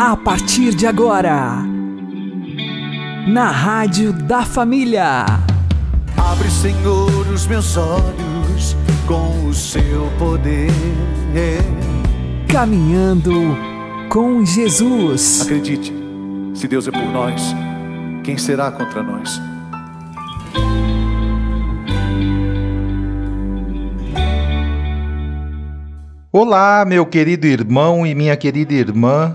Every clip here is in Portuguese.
A partir de agora, na Rádio da Família. Abre, Senhor, os meus olhos com o seu poder. Caminhando com Jesus. Acredite, se Deus é por nós, quem será contra nós? Olá, meu querido irmão e minha querida irmã,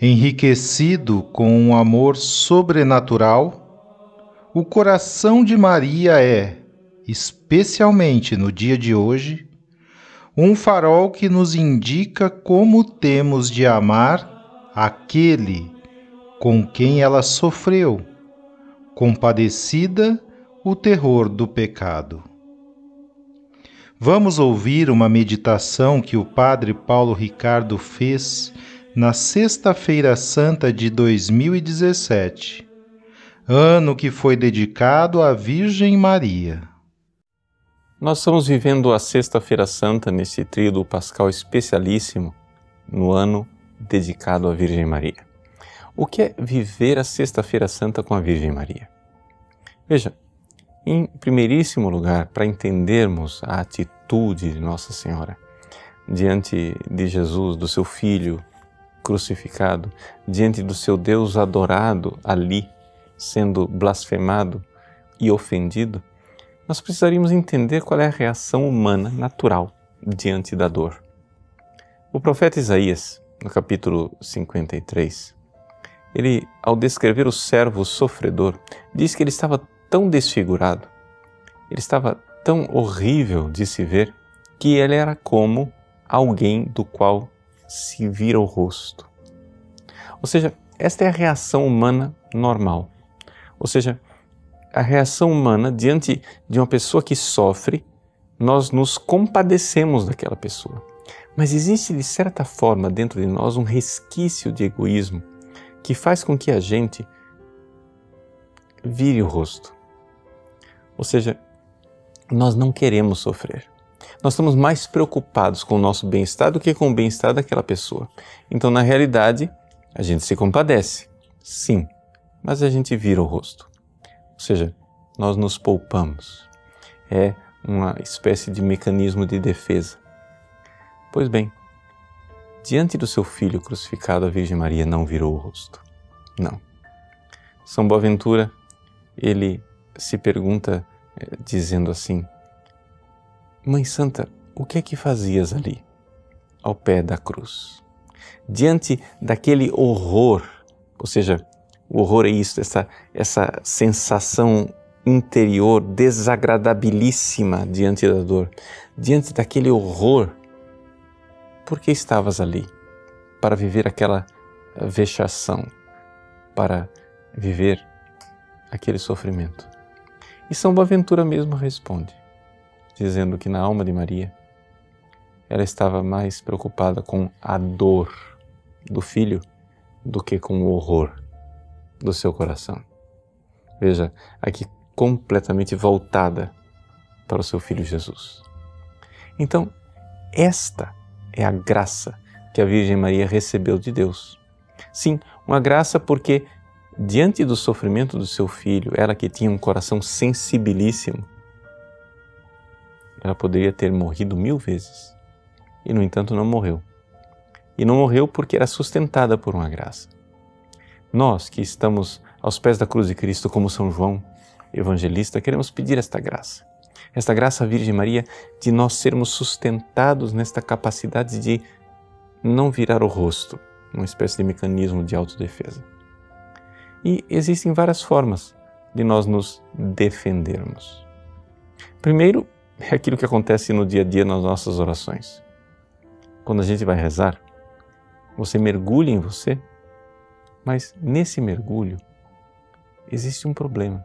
enriquecido com um amor sobrenatural, o coração de Maria é, especialmente no dia de hoje, um farol que nos indica como temos de amar aquele com quem ela sofreu, compadecida o terror do pecado. Vamos ouvir uma meditação que o Padre Paulo Ricardo fez na Sexta-feira Santa de 2017, ano que foi dedicado à Virgem Maria. Nós estamos vivendo a Sexta-feira Santa nesse tríodo pascal especialíssimo no ano dedicado à Virgem Maria. O que é viver a Sexta-feira Santa com a Virgem Maria? Veja, em primeiríssimo lugar, para entendermos a atitude de Nossa Senhora diante de Jesus, do seu filho, crucificado, diante do seu Deus adorado ali, sendo blasfemado e ofendido, nós precisaríamos entender qual é a reação humana natural diante da dor. O profeta Isaías, no capítulo 53, ele, ao descrever o servo sofredor, diz que ele estava tão desfigurado, ele estava tão horrível de se ver, que ele era como alguém do qual se vira o rosto. Ou seja, esta é a reação humana normal. Ou seja, a reação humana diante de uma pessoa que sofre, nós nos compadecemos daquela pessoa. Mas existe, de certa forma, dentro de nós um resquício de egoísmo que faz com que a gente vire o rosto. Ou seja, nós não queremos sofrer nós estamos mais preocupados com o nosso bem-estar do que com o bem-estar daquela pessoa. Então, na realidade, a gente se compadece, sim, mas a gente vira o rosto. Ou seja, nós nos poupamos. É uma espécie de mecanismo de defesa. Pois bem, diante do seu filho crucificado, a Virgem Maria não virou o rosto. Não. São Boaventura, ele se pergunta eh, dizendo assim: Mãe Santa, o que é que fazias ali, ao pé da cruz? Diante daquele horror, ou seja, o horror é isso, essa, essa sensação interior desagradabilíssima diante da dor, diante daquele horror, por que estavas ali? Para viver aquela vexação, para viver aquele sofrimento. E São Boaventura mesmo responde: dizendo que na alma de Maria ela estava mais preocupada com a dor do filho do que com o horror do seu coração. Veja, aqui completamente voltada para o seu filho Jesus. Então, esta é a graça que a Virgem Maria recebeu de Deus. Sim, uma graça porque, diante do sofrimento do seu filho, ela que tinha um coração sensibilíssimo, ela poderia ter morrido mil vezes e, no entanto, não morreu. E não morreu porque era sustentada por uma graça. Nós que estamos aos pés da cruz de Cristo, como São João, evangelista, queremos pedir esta graça. Esta graça Virgem Maria de nós sermos sustentados nesta capacidade de não virar o rosto, uma espécie de mecanismo de autodefesa. E existem várias formas de nós nos defendermos. Primeiro, é aquilo que acontece no dia a dia nas nossas orações. Quando a gente vai rezar, você mergulha em você, mas nesse mergulho existe um problema.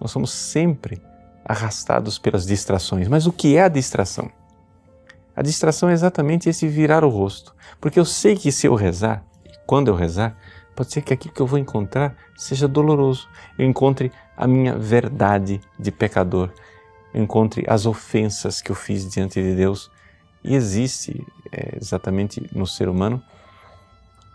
Nós somos sempre arrastados pelas distrações. Mas o que é a distração? A distração é exatamente esse virar o rosto. Porque eu sei que se eu rezar, quando eu rezar, pode ser que aquilo que eu vou encontrar seja doloroso. Eu encontre a minha verdade de pecador. Encontre as ofensas que eu fiz diante de Deus. E existe, é, exatamente no ser humano,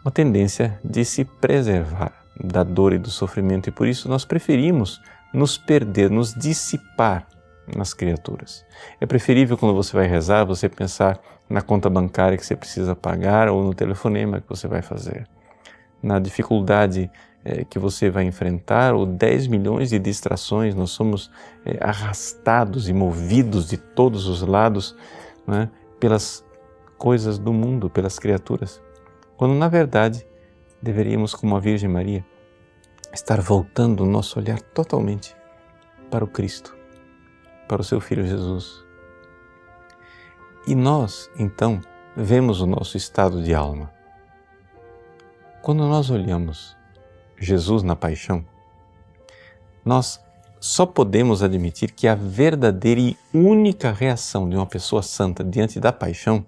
uma tendência de se preservar da dor e do sofrimento. E por isso nós preferimos nos perder, nos dissipar nas criaturas. É preferível quando você vai rezar, você pensar na conta bancária que você precisa pagar ou no telefonema que você vai fazer, na dificuldade é, que você vai enfrentar ou 10 milhões de distrações. Nós somos é, arrastados e movidos de todos os lados né, pelas coisas do mundo, pelas criaturas, quando na verdade deveríamos, como a Virgem Maria, estar voltando o nosso olhar totalmente para o Cristo, para o seu Filho Jesus. E nós, então, vemos o nosso estado de alma. Quando nós olhamos Jesus na paixão, nós só podemos admitir que a verdadeira e única reação de uma pessoa santa diante da paixão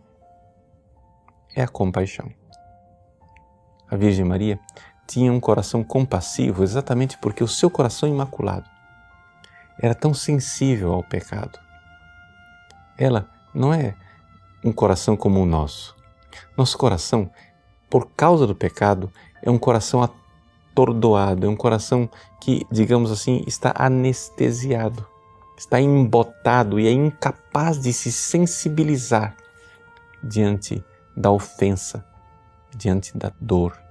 é a compaixão. A Virgem Maria tinha um coração compassivo exatamente porque o seu coração imaculado era tão sensível ao pecado. Ela não é um coração como o nosso. Nosso coração, por causa do pecado, é um coração atordoado, é um coração que, digamos assim, está anestesiado, está embotado e é incapaz de se sensibilizar diante da ofensa, diante da dor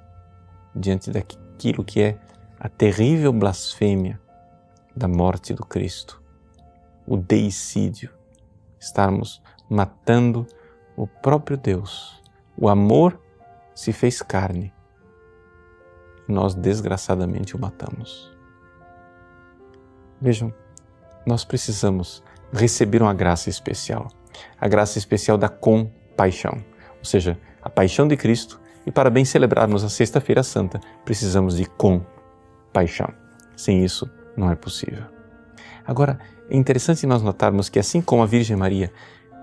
diante daquilo que é a terrível blasfêmia da morte do Cristo, o deicídio, estarmos matando o próprio Deus. O amor se fez carne. Nós desgraçadamente o matamos. Vejam, nós precisamos receber uma graça especial, a graça especial da compaixão, ou seja, a paixão de Cristo e para bem celebrarmos a Sexta-feira Santa, precisamos de compaixão. Sem isso, não é possível. Agora, é interessante nós notarmos que, assim como a Virgem Maria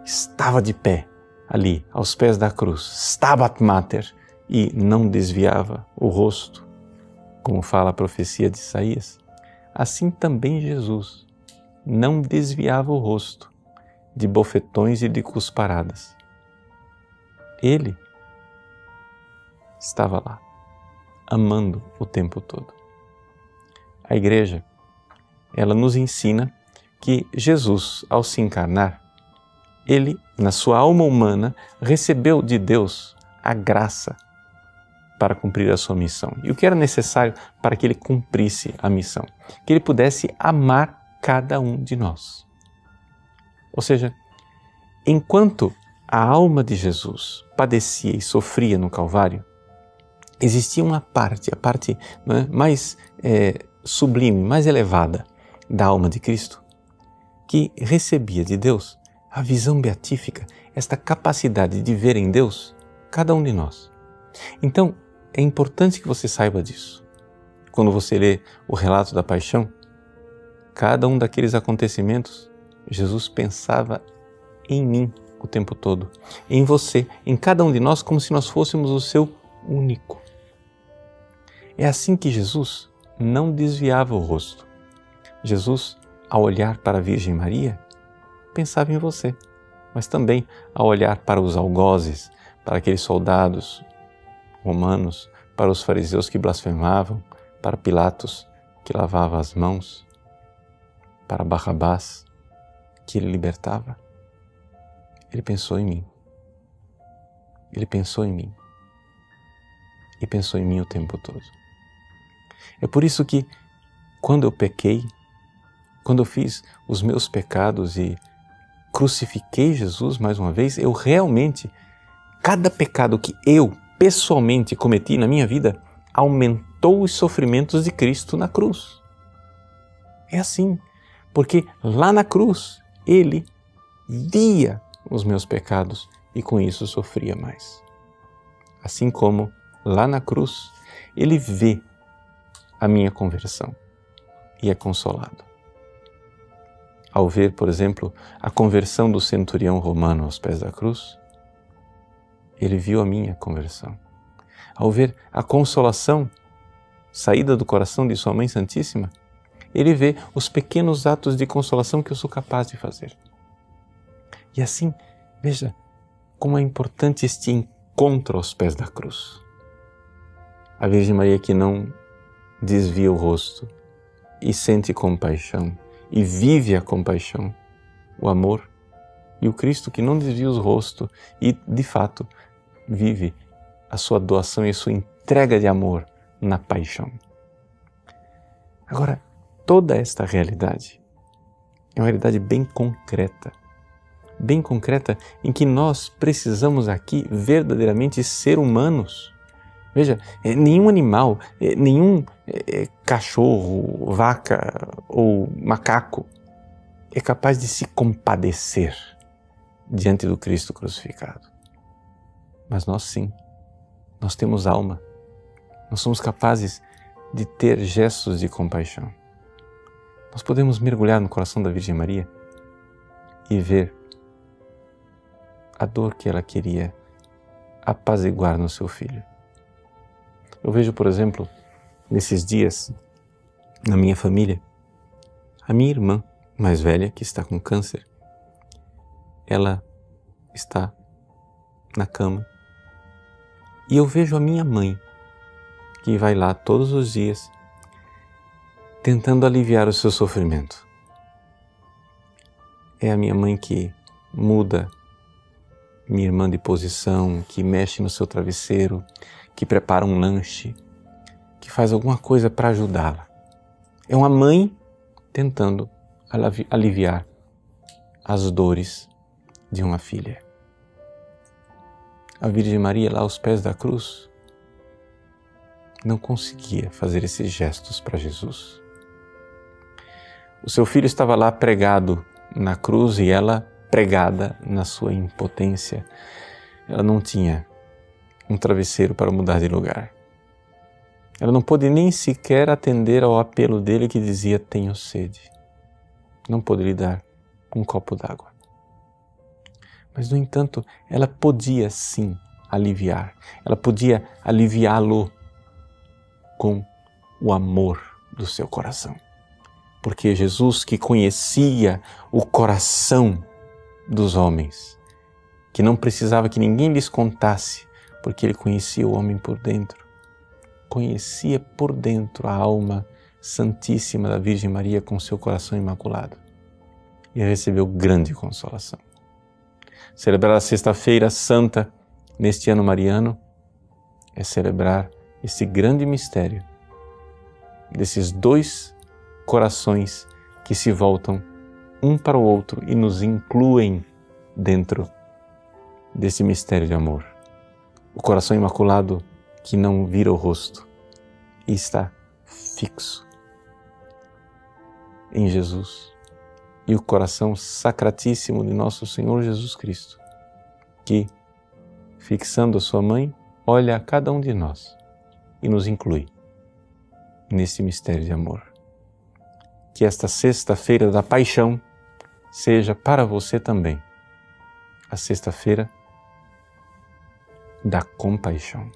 estava de pé ali, aos pés da cruz, stabat mater, e não desviava o rosto, como fala a profecia de Isaías, assim também Jesus não desviava o rosto de bofetões e de cusparadas. Ele estava lá, amando o tempo todo. A igreja, ela nos ensina que Jesus, ao se encarnar, ele, na sua alma humana, recebeu de Deus a graça para cumprir a sua missão. E o que era necessário para que ele cumprisse a missão? Que ele pudesse amar cada um de nós. Ou seja, enquanto a alma de Jesus padecia e sofria no Calvário, existia uma parte, a parte é, mais é, sublime, mais elevada da alma de Cristo, que recebia de Deus a visão beatífica, esta capacidade de ver em Deus cada um de nós. Então, é importante que você saiba disso. Quando você lê o relato da paixão, cada um daqueles acontecimentos, Jesus pensava em mim o tempo todo, em você, em cada um de nós, como se nós fôssemos o seu único. É assim que Jesus não desviava o rosto. Jesus, ao olhar para a Virgem Maria, pensava em você, mas também ao olhar para os algozes, para aqueles soldados romanos, para os fariseus que blasfemavam, para Pilatos que lavava as mãos, para Barrabás que ele libertava. Ele pensou em mim. Ele pensou em mim. E pensou em mim o tempo todo. É por isso que, quando eu pequei, quando eu fiz os meus pecados e crucifiquei Jesus mais uma vez, eu realmente, cada pecado que eu pessoalmente cometi na minha vida, aumentou os sofrimentos de Cristo na cruz. É assim, porque lá na cruz ele via os meus pecados e com isso sofria mais. Assim como lá na cruz ele vê a minha conversão e é consolado. Ao ver, por exemplo, a conversão do centurião romano aos pés da cruz, ele viu a minha conversão. Ao ver a consolação saída do coração de Sua Mãe Santíssima, ele vê os pequenos atos de consolação que eu sou capaz de fazer. E assim, veja como é importante este encontro aos pés da cruz. A Virgem Maria que não desvia o rosto e sente compaixão e vive a compaixão, o amor, e o Cristo que não desvia o rosto e, de fato, vive a sua doação e a sua entrega de amor na paixão. Agora, toda esta realidade é uma realidade bem concreta, bem concreta em que nós precisamos aqui verdadeiramente ser humanos. Veja, é, nenhum animal, é, nenhum é, cachorro, vaca ou macaco é capaz de se compadecer diante do Cristo crucificado. Mas nós sim, nós temos alma, nós somos capazes de ter gestos de compaixão. Nós podemos mergulhar no coração da Virgem Maria e ver a dor que ela queria apaziguar no seu filho. Eu vejo, por exemplo, nesses dias, na minha família, a minha irmã mais velha, que está com câncer, ela está na cama. E eu vejo a minha mãe, que vai lá todos os dias, tentando aliviar o seu sofrimento. É a minha mãe que muda minha irmã de posição, que mexe no seu travesseiro, que prepara um lanche, que faz alguma coisa para ajudá-la. É uma mãe tentando aliviar as dores de uma filha. A Virgem Maria, lá aos pés da cruz, não conseguia fazer esses gestos para Jesus. O seu filho estava lá pregado na cruz e ela pregada na sua impotência. Ela não tinha um travesseiro para mudar de lugar. Ela não pôde nem sequer atender ao apelo dele que dizia: Tenho sede. Não pôde lhe dar um copo d'água. Mas, no entanto, ela podia sim aliviar. Ela podia aliviá-lo com o amor do seu coração. Porque Jesus, que conhecia o coração dos homens, que não precisava que ninguém lhes contasse porque ele conhecia o homem por dentro. Conhecia por dentro a alma santíssima da Virgem Maria com seu coração imaculado. E recebeu grande consolação. Celebrar a Sexta-feira Santa neste ano mariano é celebrar esse grande mistério desses dois corações que se voltam um para o outro e nos incluem dentro desse mistério de amor. O coração imaculado que não vira o rosto e está fixo em Jesus e o coração sacratíssimo de nosso Senhor Jesus Cristo, que, fixando a sua mãe, olha a cada um de nós e nos inclui nesse mistério de amor. Que esta sexta-feira da paixão seja para você também a sexta-feira da compaixão.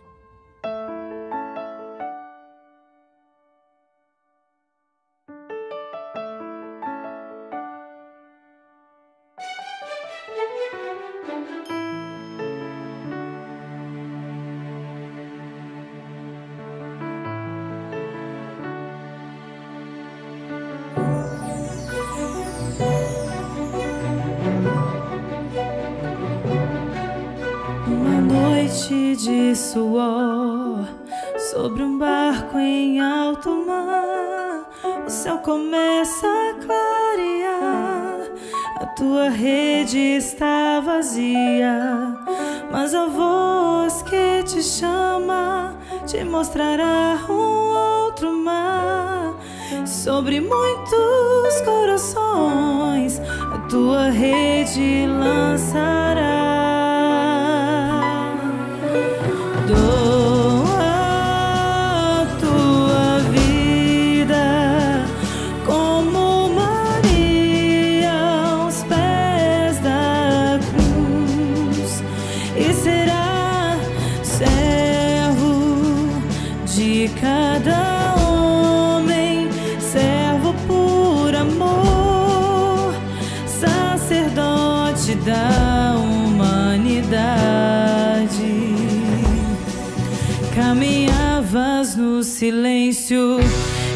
Silêncio,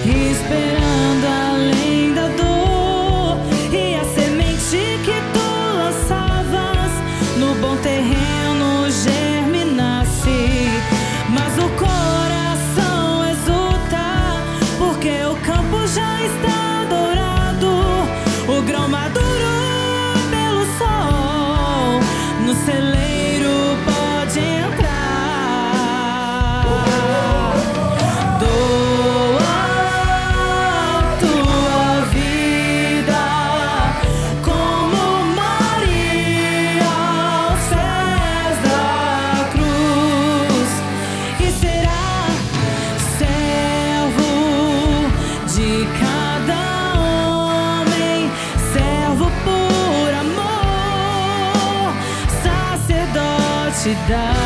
esperando die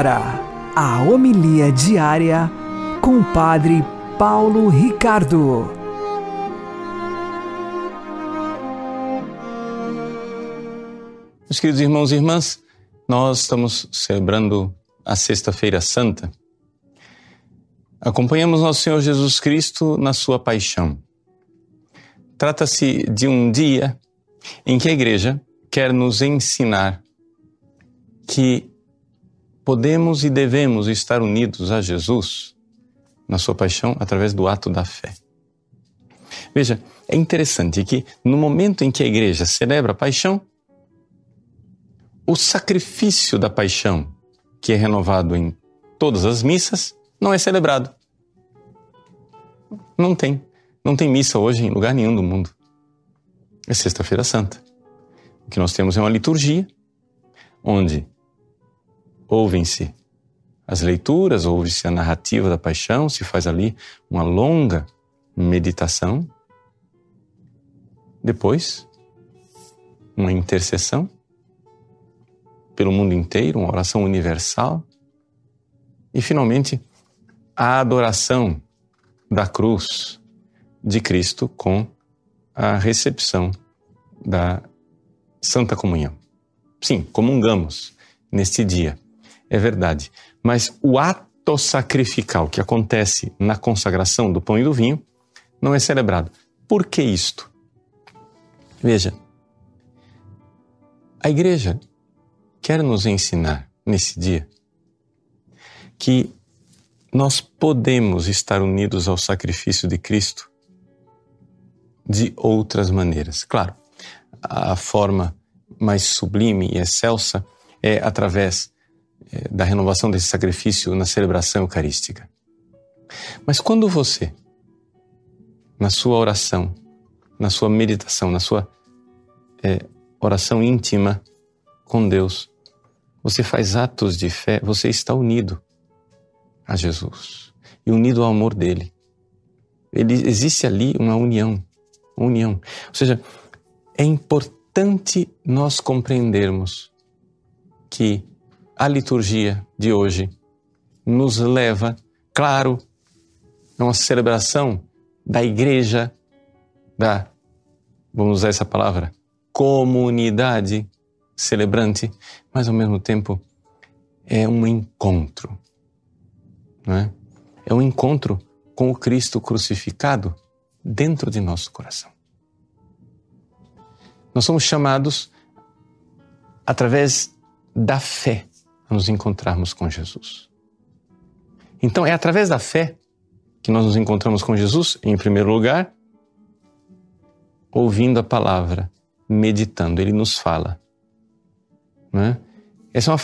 Agora, a homilia diária com o Padre Paulo Ricardo. Meus queridos irmãos e irmãs, nós estamos celebrando a Sexta-feira Santa. Acompanhamos nosso Senhor Jesus Cristo na sua paixão. Trata-se de um dia em que a Igreja quer nos ensinar que podemos e devemos estar unidos a Jesus na sua paixão através do ato da fé. Veja, é interessante que no momento em que a igreja celebra a paixão, o sacrifício da paixão, que é renovado em todas as missas, não é celebrado. Não tem. Não tem missa hoje em lugar nenhum do mundo. É Sexta-feira Santa. O que nós temos é uma liturgia onde ouvem-se as leituras, ouve-se a narrativa da paixão, se faz ali uma longa meditação. Depois, uma intercessão pelo mundo inteiro, uma oração universal. E, finalmente, a adoração da cruz de Cristo com a recepção da Santa Comunhão. Sim, comungamos neste dia, é verdade. Mas o ato sacrificial que acontece na consagração do pão e do vinho não é celebrado. Por que isto? Veja, a igreja quer nos ensinar nesse dia que nós podemos estar unidos ao sacrifício de Cristo de outras maneiras. Claro, a forma mais sublime e excelsa é através da renovação desse sacrifício na celebração eucarística. Mas quando você, na sua oração, na sua meditação, na sua é, oração íntima com Deus, você faz atos de fé, você está unido a Jesus e unido ao amor dele. Ele, existe ali uma união, uma união. Ou seja, é importante nós compreendermos que a liturgia de hoje nos leva, claro, a uma celebração da igreja, da, vamos usar essa palavra, comunidade celebrante, mas ao mesmo tempo é um encontro. Não é? é um encontro com o Cristo crucificado dentro de nosso coração. Nós somos chamados, através da fé, nos encontrarmos com Jesus. Então, é através da fé que nós nos encontramos com Jesus, em primeiro lugar, ouvindo a palavra, meditando. Ele nos fala. Né? Essa é uma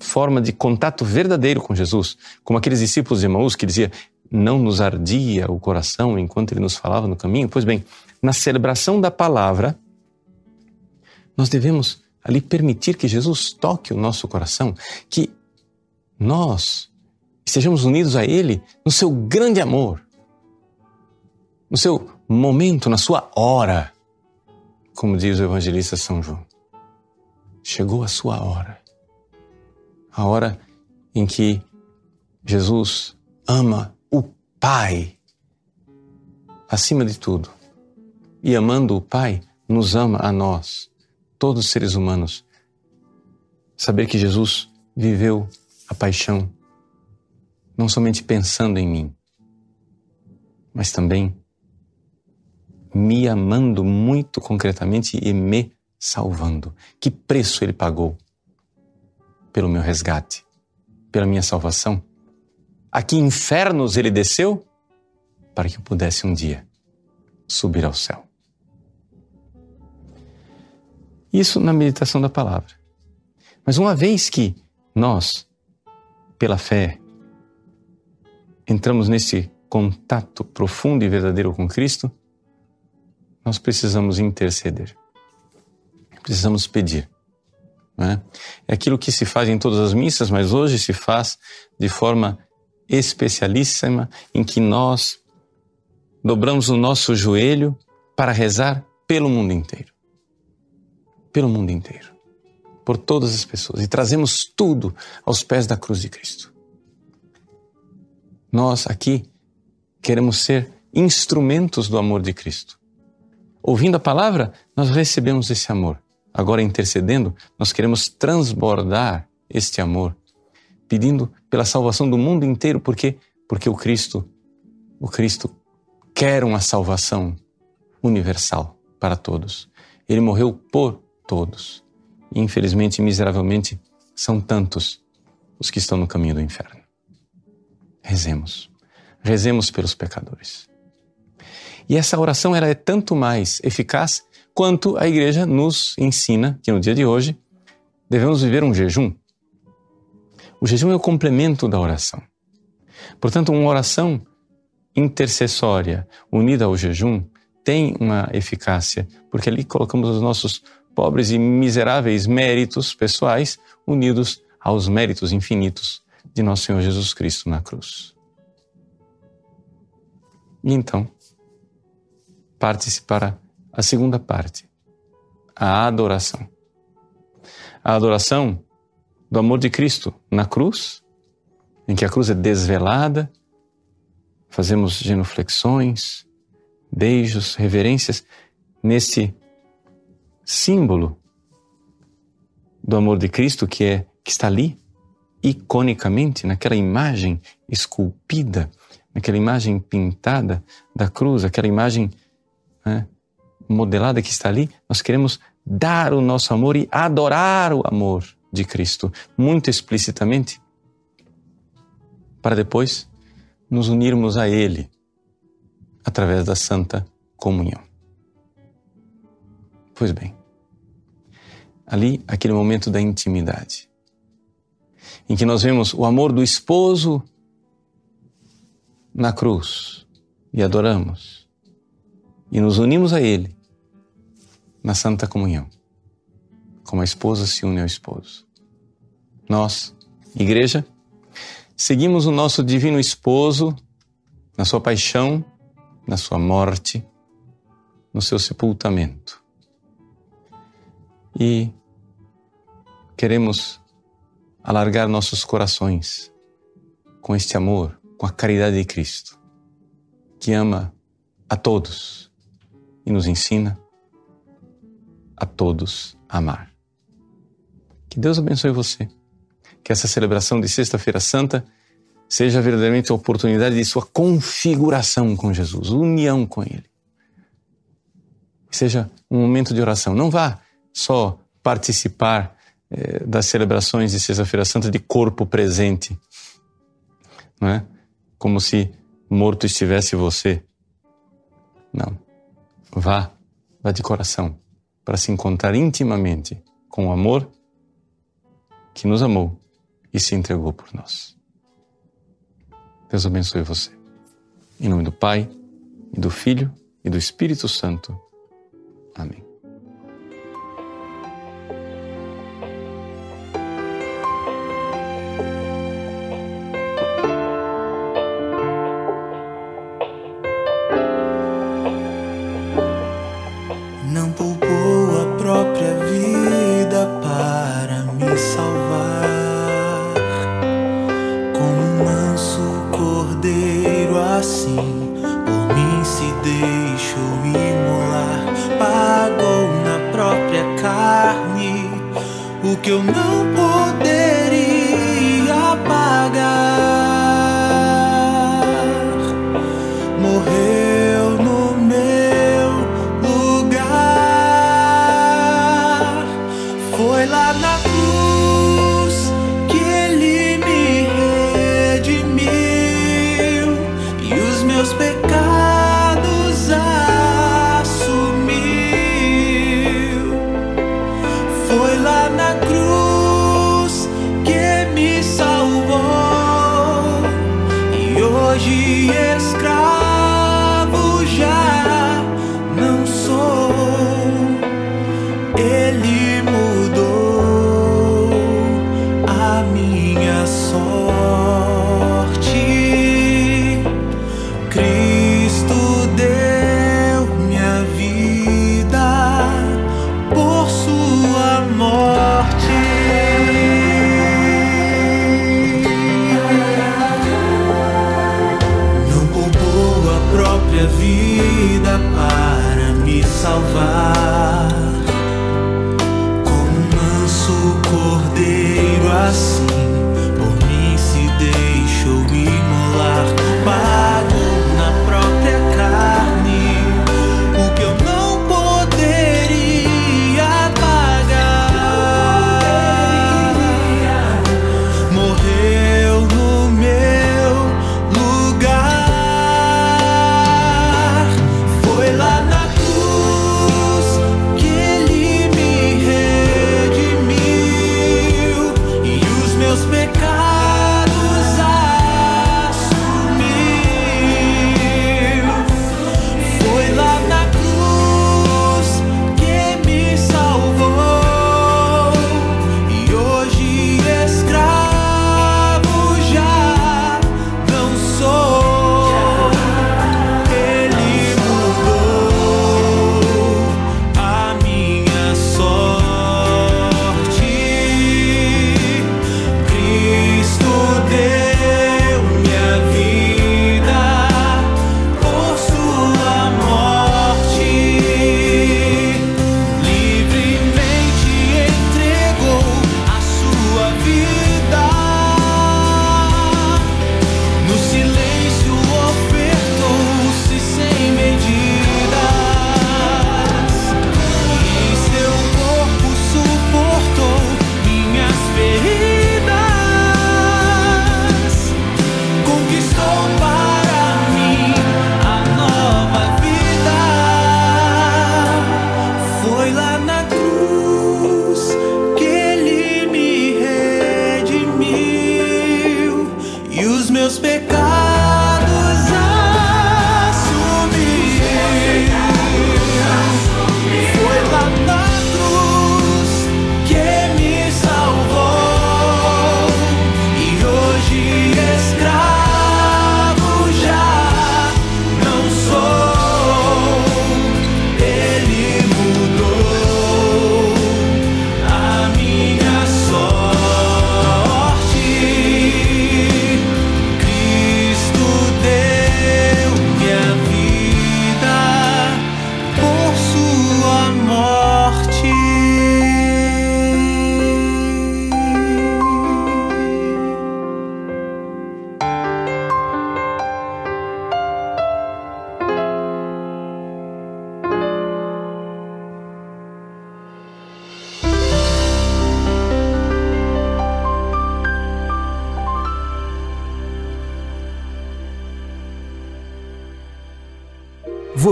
forma de contato verdadeiro com Jesus, como aqueles discípulos de Emaús que dizia não nos ardia o coração enquanto ele nos falava no caminho. Pois bem, na celebração da palavra, nós devemos ali permitir que Jesus toque o nosso coração, que nós estejamos unidos a Ele no seu grande amor, no seu momento, na sua hora, como diz o evangelista São João. Chegou a sua hora, a hora em que Jesus ama o Pai acima de tudo. E amando o Pai, nos ama a nós, todos os seres humanos. Saber que Jesus viveu a paixão não somente pensando em mim, mas também me amando muito concretamente e me salvando. Que preço ele pagou pelo meu resgate, pela minha salvação? A que infernos ele desceu para que eu pudesse um dia subir ao céu. Isso na meditação da palavra. Mas uma vez que nós, pela fé, entramos nesse contato profundo e verdadeiro com Cristo, nós precisamos interceder. Precisamos pedir. É? é aquilo que se faz em todas as missas, mas hoje se faz de forma especialíssima, em que nós dobramos o nosso joelho para rezar pelo mundo inteiro. Pelo mundo inteiro. Por todas as pessoas. E trazemos tudo aos pés da cruz de Cristo. Nós aqui queremos ser instrumentos do amor de Cristo. Ouvindo a palavra, nós recebemos esse amor. Agora, intercedendo, nós queremos transbordar este amor, pedindo pela salvação do mundo inteiro, porque porque o Cristo, o Cristo quer uma salvação universal para todos. Ele morreu por todos. E, infelizmente, miseravelmente, são tantos os que estão no caminho do inferno. Rezemos. Rezemos pelos pecadores. E essa oração ela é tanto mais eficaz quanto a igreja nos ensina que no dia de hoje devemos viver um jejum. O jejum é o complemento da oração. Portanto, uma oração intercessória unida ao jejum tem uma eficácia, porque ali colocamos os nossos pobres e miseráveis méritos pessoais unidos aos méritos infinitos de nosso Senhor Jesus Cristo na cruz. E então, parte-se para a segunda parte, a adoração. A adoração do amor de Cristo na cruz, em que a cruz é desvelada, fazemos genuflexões, beijos, reverências nesse símbolo do amor de Cristo que é que está ali iconicamente naquela imagem esculpida, naquela imagem pintada da cruz, aquela imagem né, modelada que está ali, nós queremos dar o nosso amor e adorar o amor de Cristo muito explicitamente, para depois nos unirmos a Ele através da Santa Comunhão. Pois bem, ali, aquele momento da intimidade, em que nós vemos o amor do esposo na cruz e adoramos e nos unimos a Ele na Santa Comunhão, como a esposa se une ao esposo. Nós, Igreja, seguimos o nosso Divino Esposo na sua paixão, na sua morte, no seu sepultamento. E queremos alargar nossos corações com este amor, com a caridade de Cristo, que ama a todos e nos ensina a todos amar. Que Deus abençoe você. Que essa celebração de Sexta-feira Santa seja verdadeiramente a oportunidade de sua configuração com Jesus, união com Ele. Seja um momento de oração. Não vá só participar eh, das celebrações de Sexta-feira Santa de corpo presente, não é? Como se morto estivesse você. Não. Vá, vá de coração para se encontrar intimamente com o amor que nos amou e se entregou por nós. Deus abençoe você. Em nome do Pai, e do Filho e do Espírito Santo. Amém.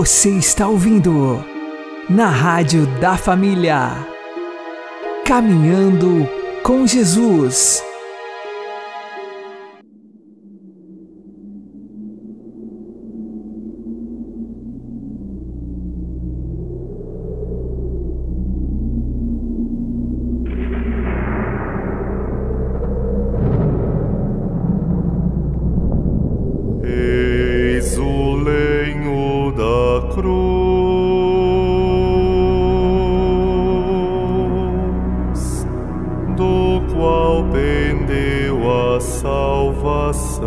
Você está ouvindo na Rádio da Família. Caminhando com Jesus. Cruz, do qual pendeu a salvação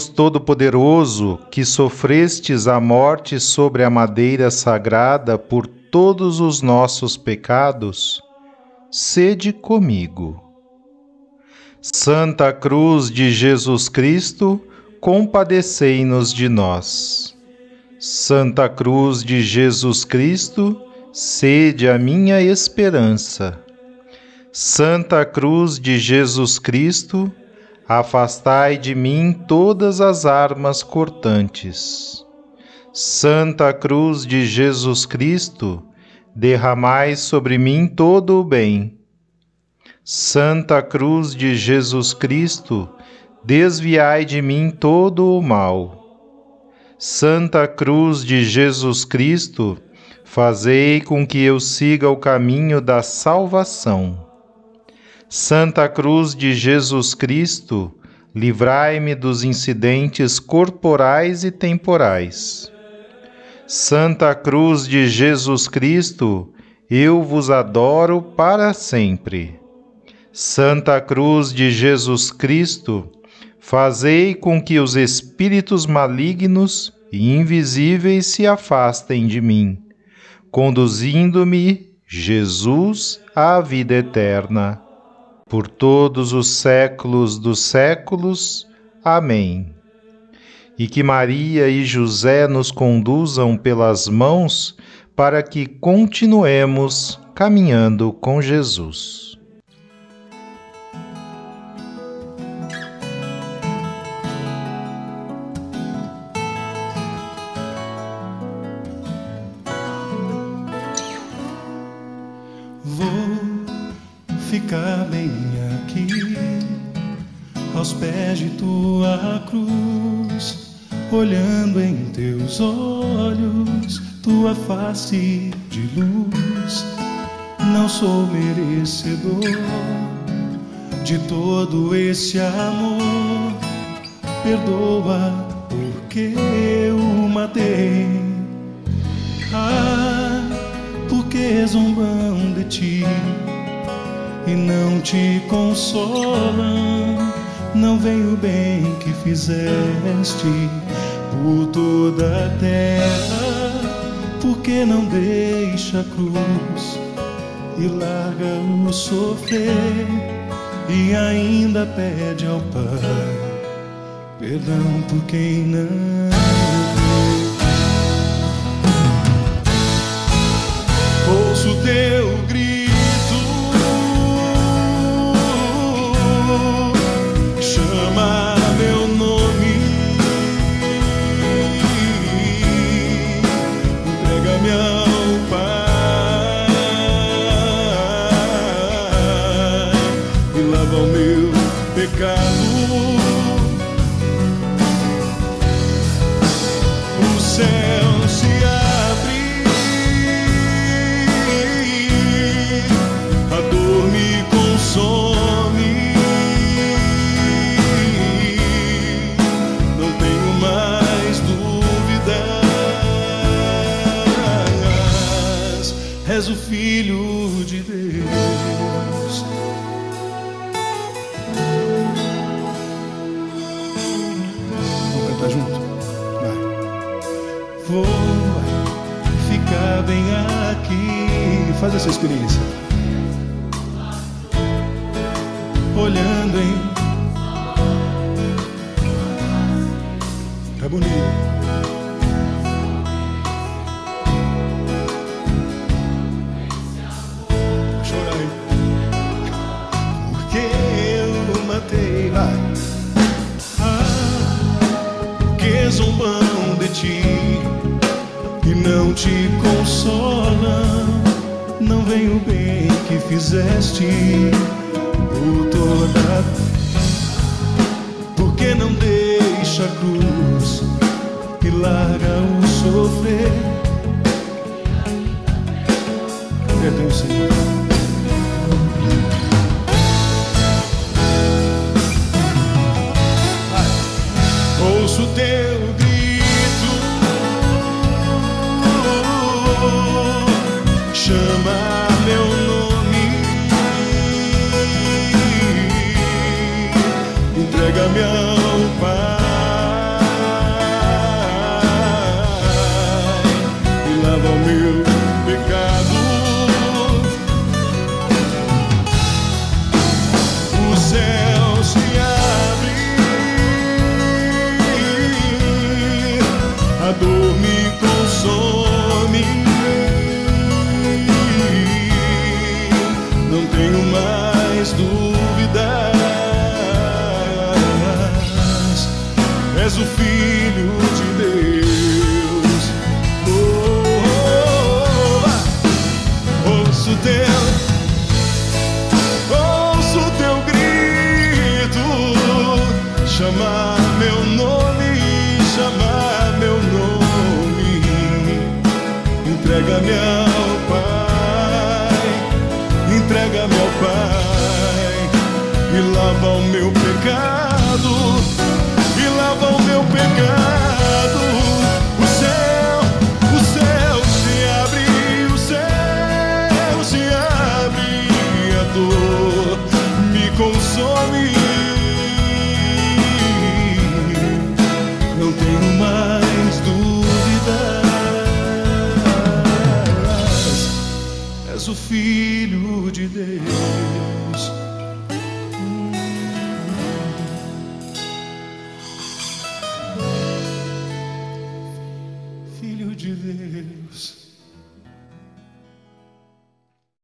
Deus Todo-Poderoso, que sofrestes a morte sobre a madeira sagrada por todos os nossos pecados, sede comigo. Santa Cruz de Jesus Cristo, compadecei-nos de nós. Santa Cruz de Jesus Cristo, sede a minha esperança. Santa Cruz de Jesus Cristo, afastai de mim todas as armas cortantes. Santa Cruz de Jesus Cristo, derramai sobre mim todo o bem. Santa Cruz de Jesus Cristo, desviai de mim todo o mal. Santa Cruz de Jesus Cristo, fazei com que eu siga o caminho da salvação. Santa Cruz de Jesus Cristo, livrai-me dos incidentes corporais e temporais. Santa Cruz de Jesus Cristo, eu vos adoro para sempre. Santa Cruz de Jesus Cristo, fazei com que os espíritos malignos e invisíveis se afastem de mim, conduzindo-me, Jesus, à vida eterna por todos os séculos dos séculos. Amém. E que Maria e José nos conduzam pelas mãos para que continuemos caminhando com Jesus. Teus olhos, tua face de luz. Não sou merecedor de todo esse amor, perdoa porque eu matei. Ah, porque zombam de ti e não te consolam. Não vem o bem que fizeste por toda a terra, porque não deixa a cruz e larga o sofrer e ainda pede ao Pai perdão por quem não. Ouço teu experiência. Olhando em fizeste